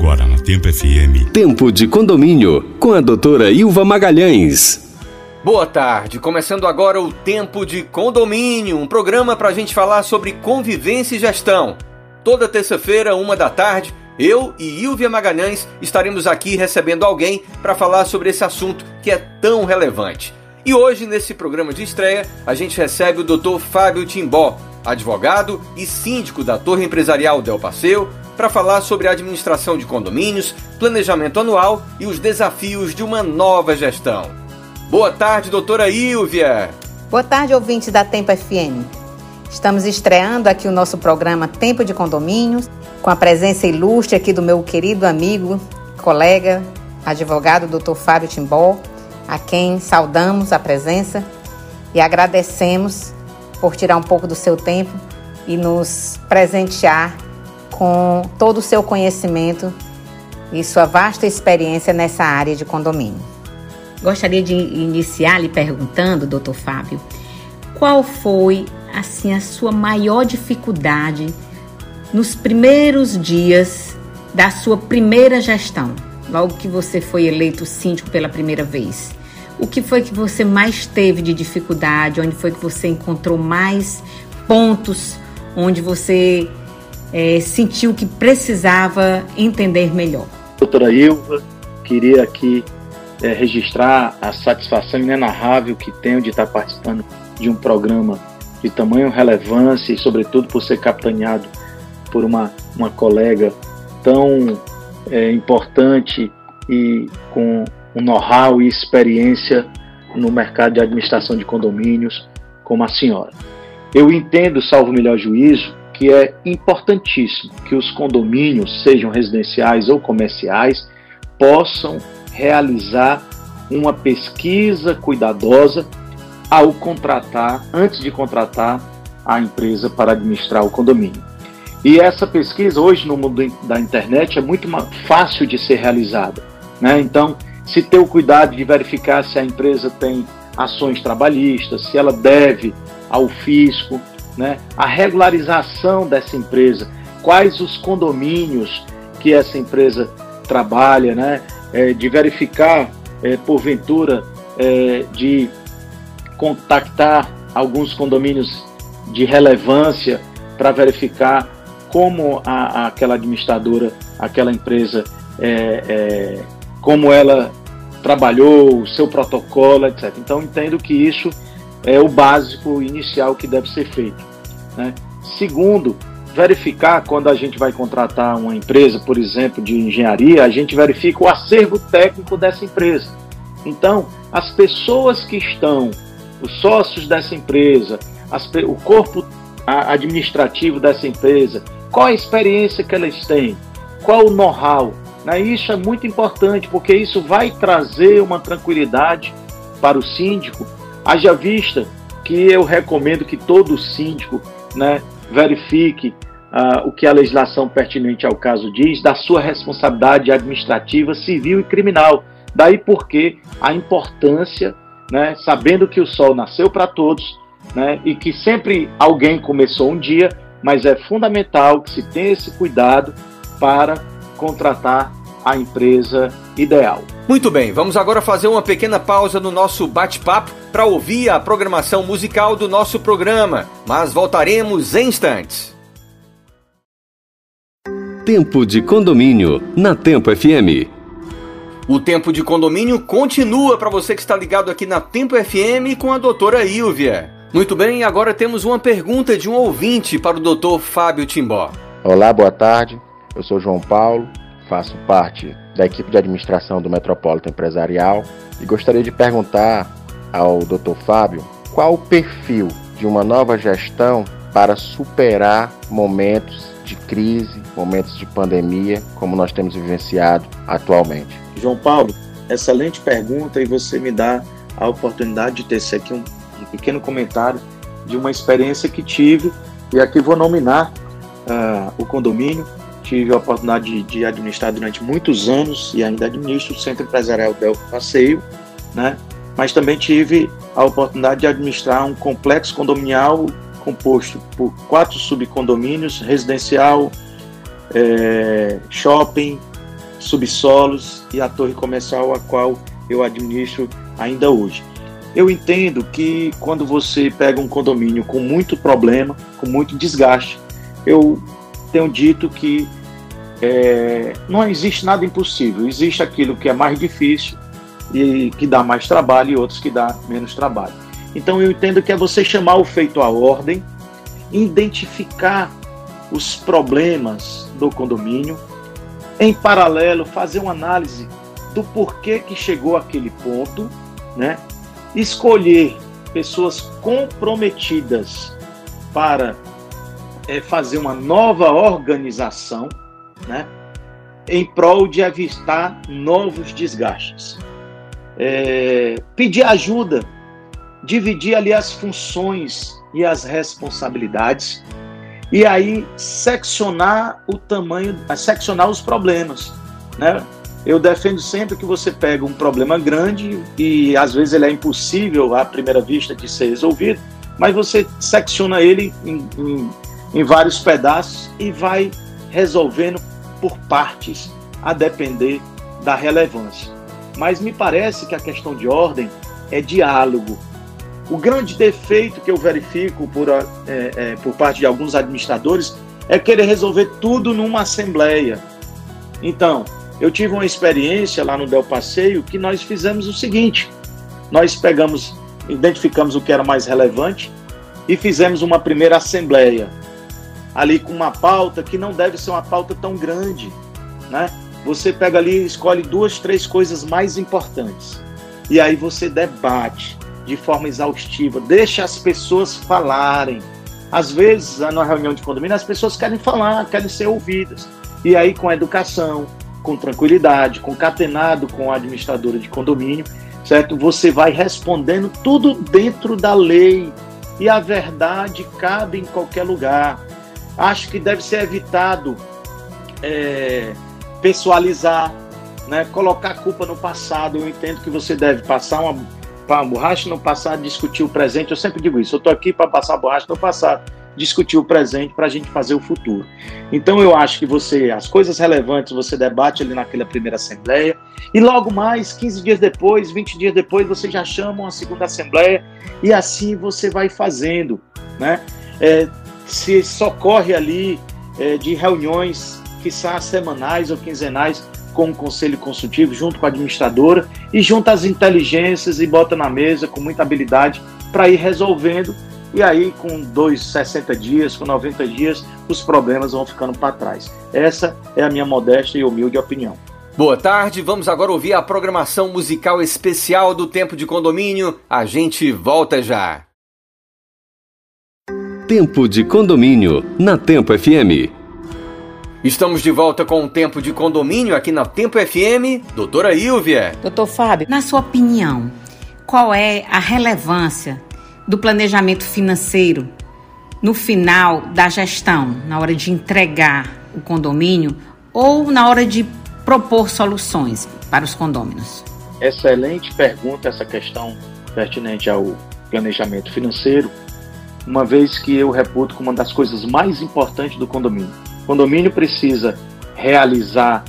Agora na Tempo FM. Tempo de condomínio com a doutora Ilva Magalhães. Boa tarde, começando agora o Tempo de Condomínio, um programa para a gente falar sobre convivência e gestão. Toda terça-feira, uma da tarde, eu e Ilvia Magalhães estaremos aqui recebendo alguém para falar sobre esse assunto que é tão relevante. E hoje, nesse programa de estreia, a gente recebe o Dr. Fábio Timbó, advogado e síndico da Torre Empresarial Del Passeio, para falar sobre a administração de condomínios, planejamento anual e os desafios de uma nova gestão. Boa tarde, doutora Ilvia. Boa tarde, ouvinte da Tempo FM. Estamos estreando aqui o nosso programa Tempo de Condomínios, com a presença ilustre aqui do meu querido amigo, colega, advogado, doutor Fábio Timbó, a quem saudamos a presença e agradecemos por tirar um pouco do seu tempo e nos presentear com todo o seu conhecimento e sua vasta experiência nessa área de condomínio. Gostaria de iniciar lhe perguntando, doutor Fábio, qual foi assim a sua maior dificuldade nos primeiros dias da sua primeira gestão, logo que você foi eleito síndico pela primeira vez? O que foi que você mais teve de dificuldade? Onde foi que você encontrou mais pontos onde você é, sentiu que precisava entender melhor? Doutora Ilva, queria aqui é, registrar a satisfação inenarrável que tenho de estar participando de um programa de tamanho relevância e, sobretudo, por ser capitaneado por uma, uma colega tão é, importante e com um know-how e experiência no mercado de administração de condomínios como a senhora. Eu entendo, salvo melhor juízo, que é importantíssimo que os condomínios, sejam residenciais ou comerciais, possam realizar uma pesquisa cuidadosa ao contratar, antes de contratar a empresa para administrar o condomínio. E essa pesquisa, hoje no mundo da internet, é muito fácil de ser realizada. Né? Então, se ter o cuidado de verificar se a empresa tem ações trabalhistas, se ela deve ao fisco, né? a regularização dessa empresa, quais os condomínios que essa empresa trabalha, né? é, de verificar, é, porventura, é, de contactar alguns condomínios de relevância para verificar como a, aquela administradora, aquela empresa, é, é, como ela trabalhou, o seu protocolo, etc. Então, entendo que isso é o básico inicial que deve ser feito. Né? Segundo, verificar quando a gente vai contratar uma empresa, por exemplo, de engenharia, a gente verifica o acervo técnico dessa empresa. Então, as pessoas que estão, os sócios dessa empresa, as, o corpo administrativo dessa empresa, qual a experiência que elas têm, qual o know-how. Né? Isso é muito importante, porque isso vai trazer uma tranquilidade para o síndico. Haja vista que eu recomendo que todo síndico né, verifique uh, o que a legislação pertinente ao caso diz da sua responsabilidade administrativa, civil e criminal. Daí porque a importância, né, sabendo que o sol nasceu para todos né, e que sempre alguém começou um dia, mas é fundamental que se tenha esse cuidado para contratar a empresa ideal. Muito bem, vamos agora fazer uma pequena pausa no nosso bate-papo para ouvir a programação musical do nosso programa, mas voltaremos em instantes. Tempo de condomínio na Tempo FM. O tempo de condomínio continua para você que está ligado aqui na Tempo FM com a doutora Ilvia. Muito bem, agora temos uma pergunta de um ouvinte para o doutor Fábio Timbó. Olá, boa tarde. Eu sou João Paulo, faço parte da equipe de administração do Metropolitan Empresarial e gostaria de perguntar ao Dr. Fábio qual o perfil de uma nova gestão para superar momentos de crise, momentos de pandemia, como nós temos vivenciado atualmente? João Paulo, excelente pergunta e você me dá a oportunidade de tecer aqui um, um pequeno comentário de uma experiência que tive e aqui vou nominar uh, o condomínio. Tive a oportunidade de, de, administrar durante muitos anos e ainda administro o Centro Empresarial Del Passeio, né? mas também tive a oportunidade de administrar um complexo condominial composto por quatro subcondomínios, residencial, é, shopping, subsolos e a torre comercial a qual eu administro ainda hoje. Eu entendo que quando você pega um condomínio com muito problema, com muito desgaste, eu tenho dito que é, não existe nada impossível, existe aquilo que é mais difícil e que dá mais trabalho e outros que dá menos trabalho. Então eu entendo que é você chamar o feito à ordem, identificar os problemas do condomínio, em paralelo fazer uma análise do porquê que chegou àquele ponto, né? Escolher pessoas comprometidas para é, fazer uma nova organização, né? Em prol de evitar novos desgastes. É, pedir ajuda, dividir ali as funções e as responsabilidades e aí seccionar o tamanho, seccionar os problemas, né? Eu defendo sempre que você pega um problema grande e às vezes ele é impossível à primeira vista de ser resolvido, mas você secciona ele em, em, em vários pedaços e vai resolvendo por partes, a depender da relevância. Mas me parece que a questão de ordem é diálogo, o grande defeito que eu verifico por, é, é, por parte de alguns administradores é querer resolver tudo numa assembleia. Então, eu tive uma experiência lá no Del Passeio que nós fizemos o seguinte: nós pegamos, identificamos o que era mais relevante e fizemos uma primeira assembleia ali com uma pauta que não deve ser uma pauta tão grande, né? Você pega ali, escolhe duas, três coisas mais importantes e aí você debate de forma exaustiva, deixa as pessoas falarem. Às vezes, na reunião de condomínio, as pessoas querem falar, querem ser ouvidas. E aí, com educação, com tranquilidade, concatenado com a administradora de condomínio, certo? Você vai respondendo tudo dentro da lei. E a verdade cabe em qualquer lugar. Acho que deve ser evitado é, pessoalizar, né? colocar a culpa no passado. Eu entendo que você deve passar uma a borracha no passado, discutir o presente. Eu sempre digo isso. Eu estou aqui para passar a borracha no passado, discutir o presente para a gente fazer o futuro. Então eu acho que você, as coisas relevantes, você debate ali naquela primeira assembleia e logo mais, 15 dias depois, 20 dias depois, você já chama uma segunda assembleia e assim você vai fazendo, né? É, se socorre ali é, de reuniões que são semanais ou quinzenais com o conselho consultivo, junto com a administradora, e junta as inteligências e bota na mesa com muita habilidade para ir resolvendo. E aí, com dois, 60 dias, com 90 dias, os problemas vão ficando para trás. Essa é a minha modesta e humilde opinião. Boa tarde, vamos agora ouvir a programação musical especial do Tempo de Condomínio. A gente volta já. Tempo de Condomínio, na Tempo FM. Estamos de volta com o Tempo de Condomínio aqui na Tempo FM. Doutora Ilvia. Doutor Fábio, na sua opinião, qual é a relevância do planejamento financeiro no final da gestão, na hora de entregar o condomínio ou na hora de propor soluções para os condôminos? Excelente pergunta essa questão pertinente ao planejamento financeiro, uma vez que eu reputo como uma das coisas mais importantes do condomínio condomínio precisa realizar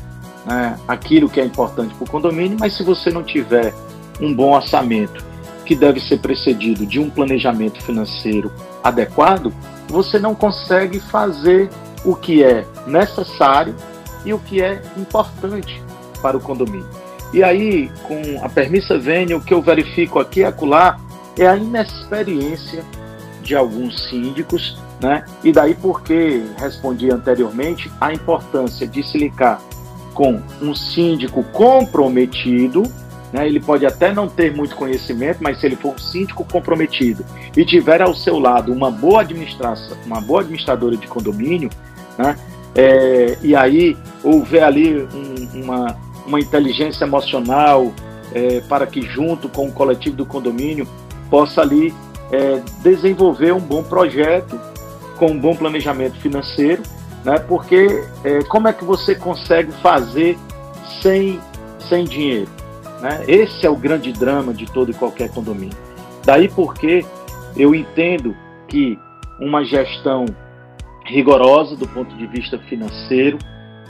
né, aquilo que é importante para o condomínio, mas se você não tiver um bom orçamento que deve ser precedido de um planejamento financeiro adequado, você não consegue fazer o que é necessário e o que é importante para o condomínio. E aí, com a permissa vênia, o que eu verifico aqui e acolá é a inexperiência de alguns síndicos né? E daí porque respondi anteriormente a importância de se ligar com um síndico comprometido, né? Ele pode até não ter muito conhecimento, mas se ele for um síndico comprometido e tiver ao seu lado uma boa administração, uma boa administradora de condomínio, né? É, e aí houver ali um, uma, uma inteligência emocional é, para que junto com o coletivo do condomínio possa ali é, desenvolver um bom projeto com um bom planejamento financeiro, né? Porque é, como é que você consegue fazer sem, sem dinheiro? Né? Esse é o grande drama de todo e qualquer condomínio. Daí porque eu entendo que uma gestão rigorosa do ponto de vista financeiro,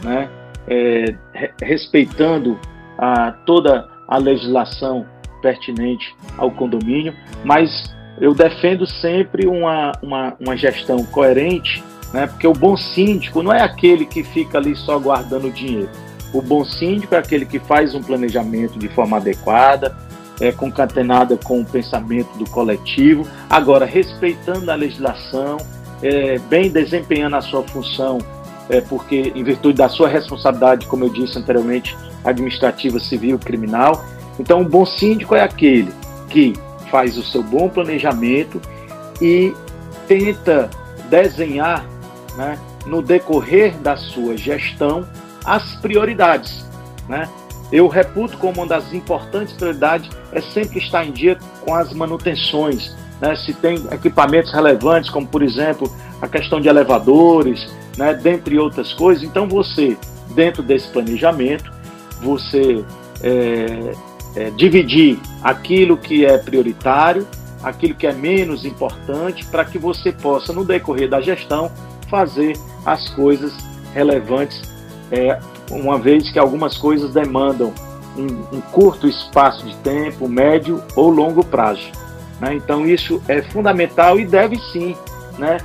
né? é, respeitando a, toda a legislação pertinente ao condomínio, mas eu defendo sempre uma, uma, uma gestão coerente, né, porque o bom síndico não é aquele que fica ali só guardando dinheiro. O bom síndico é aquele que faz um planejamento de forma adequada, é, concatenada com o pensamento do coletivo, agora respeitando a legislação, é, bem desempenhando a sua função, é, porque em virtude da sua responsabilidade, como eu disse anteriormente, administrativa, civil, criminal. Então, o bom síndico é aquele que faz o seu bom planejamento e tenta desenhar, né, no decorrer da sua gestão, as prioridades, né? eu reputo como uma das importantes prioridades é sempre estar em dia com as manutenções. Né? Se tem equipamentos relevantes, como por exemplo a questão de elevadores, né? dentre outras coisas, então você, dentro desse planejamento, você é, é, dividir aquilo que é prioritário, aquilo que é menos importante, para que você possa, no decorrer da gestão, fazer as coisas relevantes é, uma vez que algumas coisas demandam um, um curto espaço de tempo, médio ou longo prazo. Né? Então isso é fundamental e deve sim, né?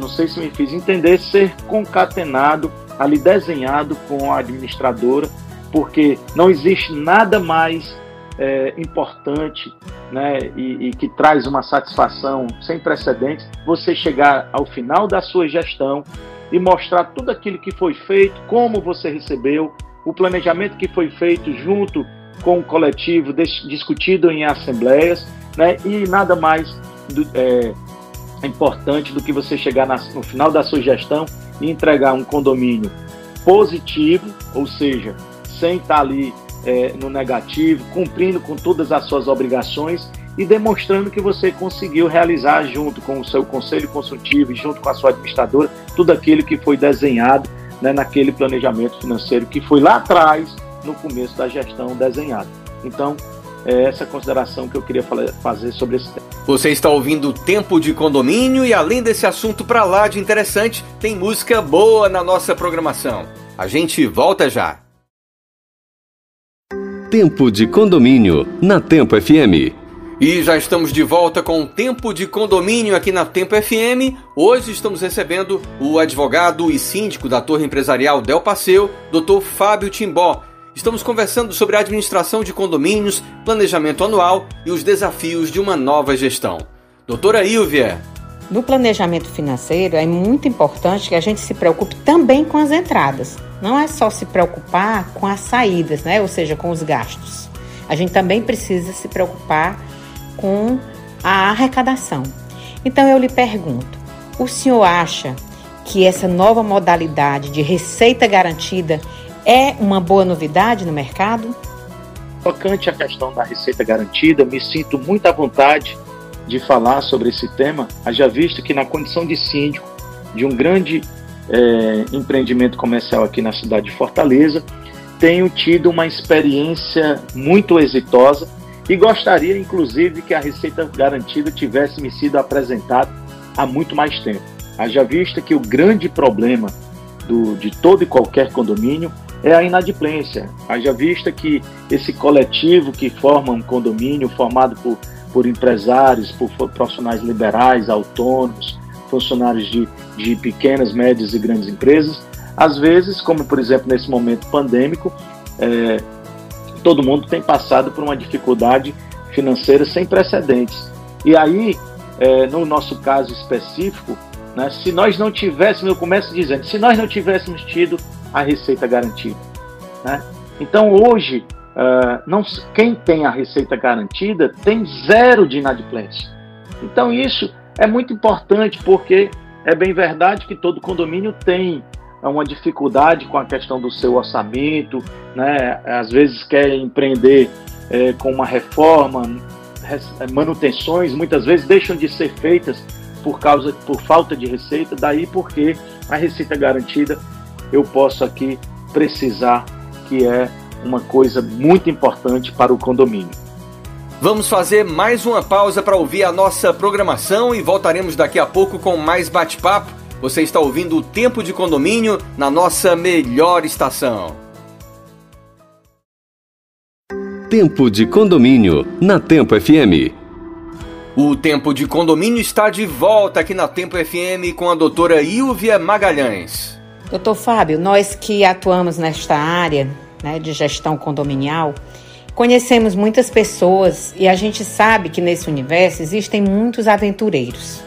Não sei se me fiz entender, ser concatenado, ali desenhado com a administradora, porque não existe nada mais é, importante né, e, e, que traz uma satisfação sem precedentes, você chegar ao final da sua gestão e mostrar tudo aquilo que foi feito, como você recebeu, o planejamento que foi feito junto com o coletivo, discutido em assembleias, né? e nada mais do, é, importante do que você chegar na, no final da sua gestão e entregar um condomínio positivo, ou seja, sem estar ali é, no negativo, cumprindo com todas as suas obrigações e demonstrando que você conseguiu realizar junto com o seu conselho consultivo e junto com a sua administradora tudo aquilo que foi desenhado né, naquele planejamento financeiro que foi lá atrás, no começo da gestão desenhado. Então, é essa consideração que eu queria fazer sobre esse tema. Você está ouvindo Tempo de Condomínio e além desse assunto para lá de interessante, tem música boa na nossa programação. A gente volta já. Tempo de Condomínio na Tempo FM. E já estamos de volta com o Tempo de Condomínio aqui na Tempo FM. Hoje estamos recebendo o advogado e síndico da Torre Empresarial Del Passeu, Dr. Fábio Timbó. Estamos conversando sobre a administração de condomínios, planejamento anual e os desafios de uma nova gestão. Doutora Ilvia. No planejamento financeiro é muito importante que a gente se preocupe também com as entradas. Não é só se preocupar com as saídas, né? ou seja, com os gastos. A gente também precisa se preocupar com a arrecadação. Então eu lhe pergunto: o senhor acha que essa nova modalidade de receita garantida é uma boa novidade no mercado? Tocante à questão da receita garantida, me sinto muito à vontade de falar sobre esse tema, haja visto que na condição de síndico de um grande é, empreendimento comercial aqui na cidade de Fortaleza, tenho tido uma experiência muito exitosa e gostaria, inclusive, que a receita garantida tivesse me sido apresentada há muito mais tempo. Haja vista que o grande problema do, de todo e qualquer condomínio é a inadimplência. Haja vista que esse coletivo que forma um condomínio, formado por, por empresários, por profissionais liberais, autônomos, funcionários de, de pequenas, médias e grandes empresas, às vezes, como por exemplo nesse momento pandêmico, é, todo mundo tem passado por uma dificuldade financeira sem precedentes. E aí, é, no nosso caso específico, né, se nós não tivéssemos, eu começo dizendo, se nós não tivéssemos tido a receita garantida. Né? Então, hoje, uh, não, quem tem a receita garantida tem zero de inadimplência. Então, isso é muito importante porque é bem verdade que todo condomínio tem uma dificuldade com a questão do seu orçamento, né? às vezes quer empreender é, com uma reforma, manutenções muitas vezes deixam de ser feitas por causa por falta de receita, daí porque a receita garantida eu posso aqui precisar que é uma coisa muito importante para o condomínio. Vamos fazer mais uma pausa para ouvir a nossa programação e voltaremos daqui a pouco com mais bate-papo Você está ouvindo o Tempo de Condomínio na nossa melhor estação. Tempo de Condomínio na Tempo FM. O Tempo de Condomínio está de volta aqui na Tempo FM com a doutora Ilvia Magalhães. Doutor Fábio, nós que atuamos nesta área né, de gestão condominial, conhecemos muitas pessoas e a gente sabe que nesse universo existem muitos aventureiros.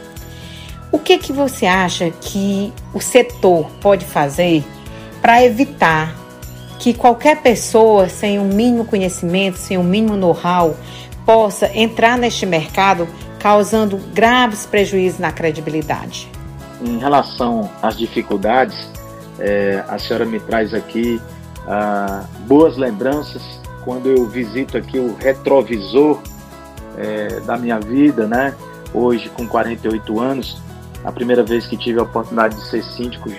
O que, que você acha que o setor pode fazer para evitar que qualquer pessoa sem um mínimo conhecimento, sem um mínimo know-how, possa entrar neste mercado causando graves prejuízos na credibilidade? Em relação às dificuldades, é, a senhora me traz aqui ah, boas lembranças quando eu visito aqui o retrovisor é, da minha vida, né? Hoje com 48 anos, a primeira vez que tive a oportunidade de ser síndico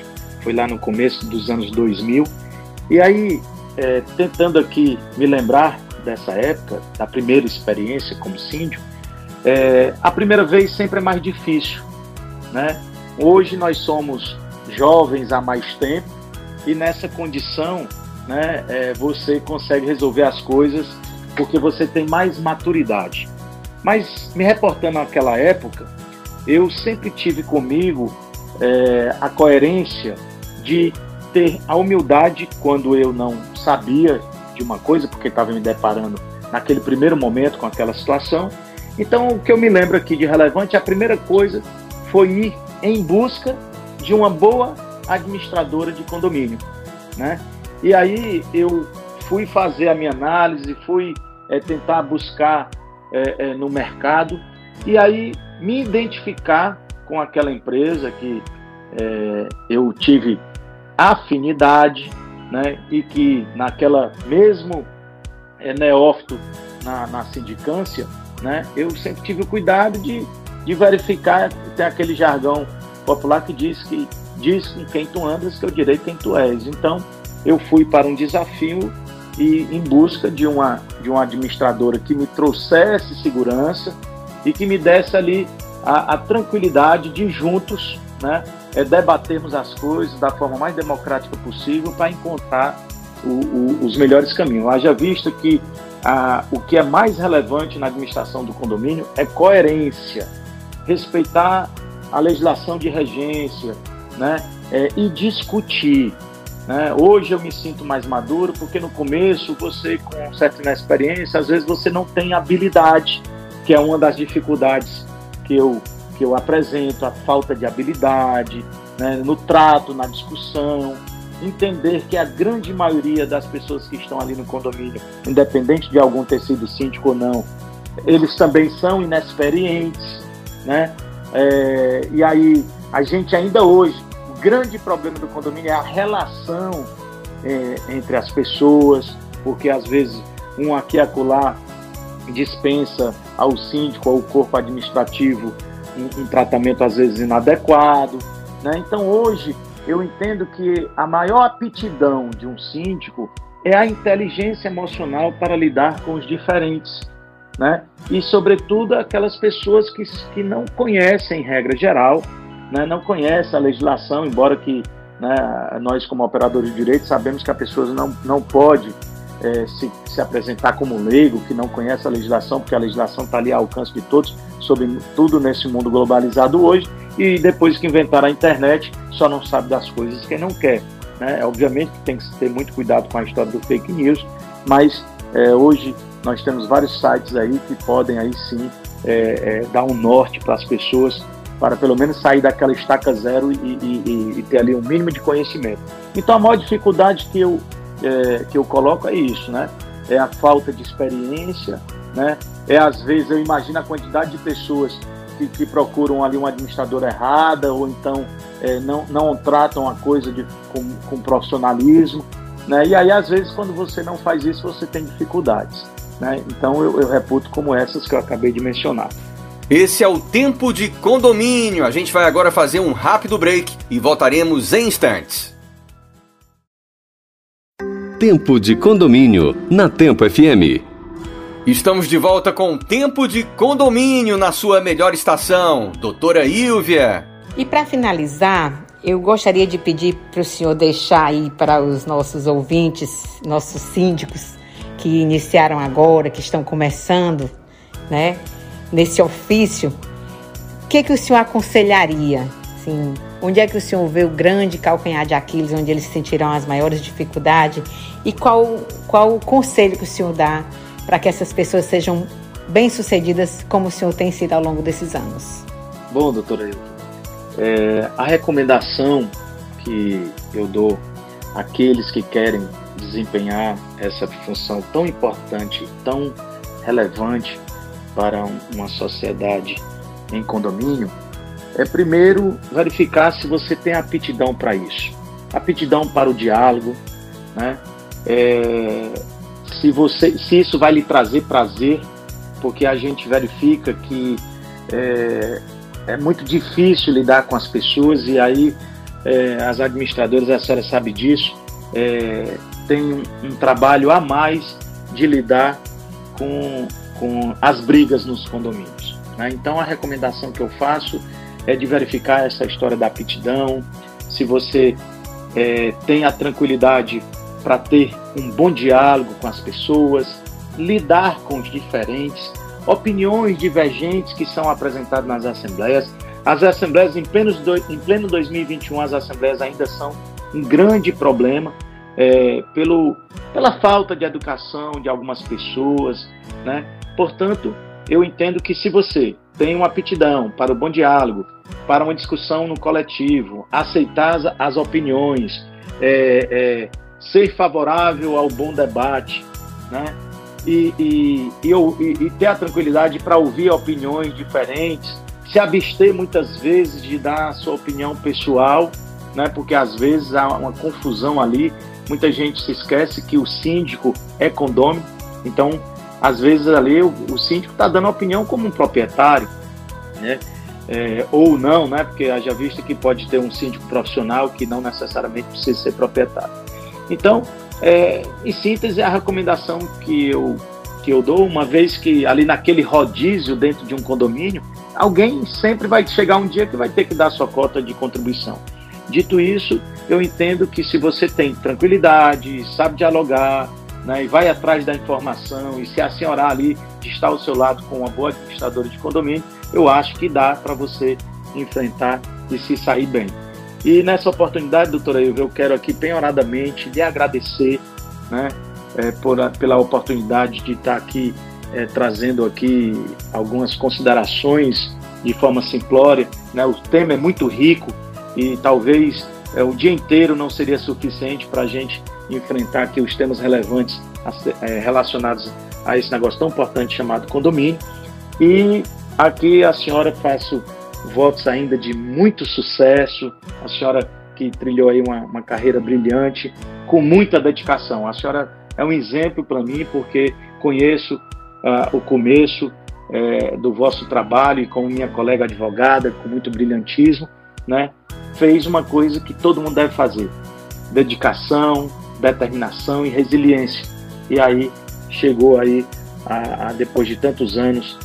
foi lá no começo dos anos 2000. E aí, é, tentando aqui me lembrar dessa época, da primeira experiência como síndico, é, a primeira vez sempre é mais difícil, né? Hoje nós somos jovens há mais tempo e nessa condição, né, é, você consegue resolver as coisas porque você tem mais maturidade. Mas me reportando àquela época, eu sempre tive comigo é, a coerência de ter a humildade quando eu não sabia de uma coisa, porque estava me deparando naquele primeiro momento com aquela situação. Então, o que eu me lembro aqui de relevante, a primeira coisa foi ir em busca de uma boa administradora de condomínio, né? E aí eu fui fazer a minha análise, fui é, tentar buscar é, é, no mercado e aí me identificar com aquela empresa que é, eu tive afinidade, né? E que naquela mesmo é, neófito na, na sindicância, né? Eu sempre tive o cuidado de, de verificar, tem aquele jargão popular que diz que diz com quem tu andas que eu direi quem tu és. Então eu fui para um desafio e em busca de uma de uma administradora que me trouxesse segurança e que me desse ali a, a tranquilidade de juntos, né, é, debatermos as coisas da forma mais democrática possível para encontrar o, o, os melhores caminhos. Haja visto que a, o que é mais relevante na administração do condomínio é coerência, respeitar a legislação de regência, né, é, e discutir. Né? Hoje eu me sinto mais maduro porque no começo você, com certa inexperiência, às vezes você não tem habilidade, que é uma das dificuldades que eu, que eu apresento, a falta de habilidade né? no trato, na discussão. Entender que a grande maioria das pessoas que estão ali no condomínio, independente de algum ter sido síndico ou não, eles também são inexperientes, né? É, e aí a gente ainda hoje grande problema do condomínio é a relação é, entre as pessoas, porque às vezes um aqui acolá dispensa ao síndico, ao corpo administrativo, um tratamento às vezes inadequado. Né? Então hoje eu entendo que a maior aptidão de um síndico é a inteligência emocional para lidar com os diferentes. Né? E, sobretudo, aquelas pessoas que, que não conhecem regra geral né, não conhece a legislação, embora que né, nós, como operadores de direito, sabemos que a pessoa não, não pode é, se, se apresentar como leigo, que não conhece a legislação, porque a legislação está ali ao alcance de todos, sobre tudo nesse mundo globalizado hoje, e depois que inventaram a internet, só não sabe das coisas quem não quer. Né? Obviamente que tem que ter muito cuidado com a história do fake news, mas é, hoje nós temos vários sites aí que podem aí sim é, é, dar um norte para as pessoas para pelo menos sair daquela estaca zero e, e, e, ter ali um mínimo de conhecimento. Então a maior dificuldade que eu, é, que eu coloco é isso, né? É a falta de experiência, né? É às vezes eu imagino a quantidade de pessoas que, que procuram ali uma administradora errada ou então é, não, não tratam a coisa de, com, com profissionalismo, né? E aí às vezes quando você não faz isso você tem dificuldades, né? Então eu, eu reputo como essas que eu acabei de mencionar. Esse é o Tempo de Condomínio. A gente vai agora fazer um rápido break e voltaremos em instantes. Tempo de Condomínio na Tempo FM. Estamos de volta com Tempo de Condomínio na sua melhor estação, doutora Ilvia. E para finalizar, eu gostaria de pedir para o senhor deixar aí para os nossos ouvintes, nossos síndicos que iniciaram agora, que estão começando, né, nesse ofício, o que, que o senhor aconselharia? Assim, onde é que o senhor vê o grande calcanhar de Aquiles, onde eles sentirão as maiores dificuldades? E qual, qual o conselho que o senhor dá para que essas pessoas sejam bem-sucedidas como o senhor tem sido ao longo desses anos? Bom, doutora é, a recomendação que eu dou àqueles que querem desempenhar essa função tão importante, tão relevante para uma sociedade em condomínio é primeiro verificar se você tem aptidão para isso, aptidão para o diálogo, né? É, se você, se isso vai lhe trazer prazer, porque a gente verifica que é, é muito difícil lidar com as pessoas e aí é, as administradoras, a senhora sabe disso, é, tem um, um, trabalho a mais de lidar com, com as brigas nos condomínios. Né? Então, a recomendação que eu faço é de verificar essa história da aptidão, se você é, tem a tranquilidade para ter um bom diálogo com as pessoas, lidar com os diferentes, opiniões divergentes que são apresentadas nas assembleias. As assembleias, em pleno, em pleno 2021, as assembleias ainda são um grande problema é, pelo, pela falta de educação de algumas pessoas. Né? Portanto, eu entendo que se você tem uma aptidão para o bom diálogo, para uma discussão no coletivo, aceitar as, opiniões, é, é, ser favorável ao bom debate, né? E, e, e, e ter a tranquilidade para ouvir opiniões diferentes, se abster muitas vezes de dar a sua opinião pessoal, né? Porque às vezes há uma confusão ali. Muita gente se esquece que o síndico é condômino, então às vezes ali o, o síndico está dando opinião como um proprietário, né? É, ou não, né? Porque já visto que pode ter um síndico profissional que não necessariamente precisa ser proprietário. Então, é, em síntese, a recomendação que eu, que eu dou, uma vez que ali naquele rodízio dentro de um condomínio, alguém sempre vai chegar um dia que vai ter que dar sua cota de contribuição. Dito isso, eu entendo que se você tem tranquilidade, sabe dialogar, né, e vai atrás da informação, e se a senhora ali está ao seu lado com uma boa administradora de condomínio, eu acho que dá para você enfrentar e se sair bem. E nessa oportunidade, doutora Ilva, eu quero aqui penhoradamente lhe agradecer né, é, por, pela oportunidade de estar aqui é, trazendo aqui algumas considerações de forma simplória. Né? O tema é muito rico e talvez é, o dia inteiro não seria suficiente para a gente enfrentar aqui os temas relevantes é, relacionados a esse negócio tão importante chamado condomínio. E aqui a senhora faço votos ainda de muito sucesso, a senhora que trilhou aí uma, uma carreira brilhante, com muita dedicação. A senhora é um exemplo para mim, porque conheço uh, o começo é, do vosso trabalho e como minha colega advogada, com muito brilhantismo, né, fez uma coisa que todo mundo deve fazer: dedicação, determinação e resiliência. E aí chegou aí, a, a depois de tantos anos,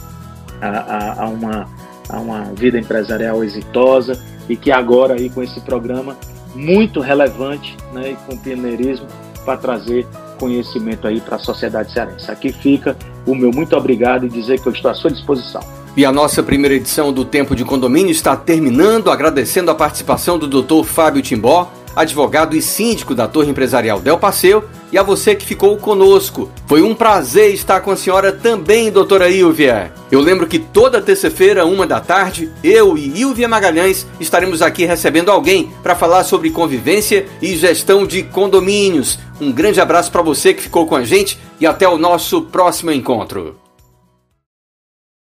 a, a, uma, a uma vida empresarial exitosa e que agora aí com esse programa muito relevante né, e com pioneirismo para trazer conhecimento aí para a sociedade cearense. Aqui fica o meu muito obrigado e dizer que eu estou à sua disposição. E a nossa primeira edição do Tempo de Condomínio está terminando, agradecendo a participação do Dr. Fábio Timbó, advogado e síndico da Torre Empresarial Del Passeio, e a você que ficou conosco. Foi um prazer estar com a senhora também, doutora Ilvia. Eu lembro que toda terça-feira, uma da tarde, eu e Ilvia Magalhães estaremos aqui recebendo alguém para falar sobre convivência e gestão de condomínios. Um grande abraço para você que ficou com a gente e até o nosso próximo encontro.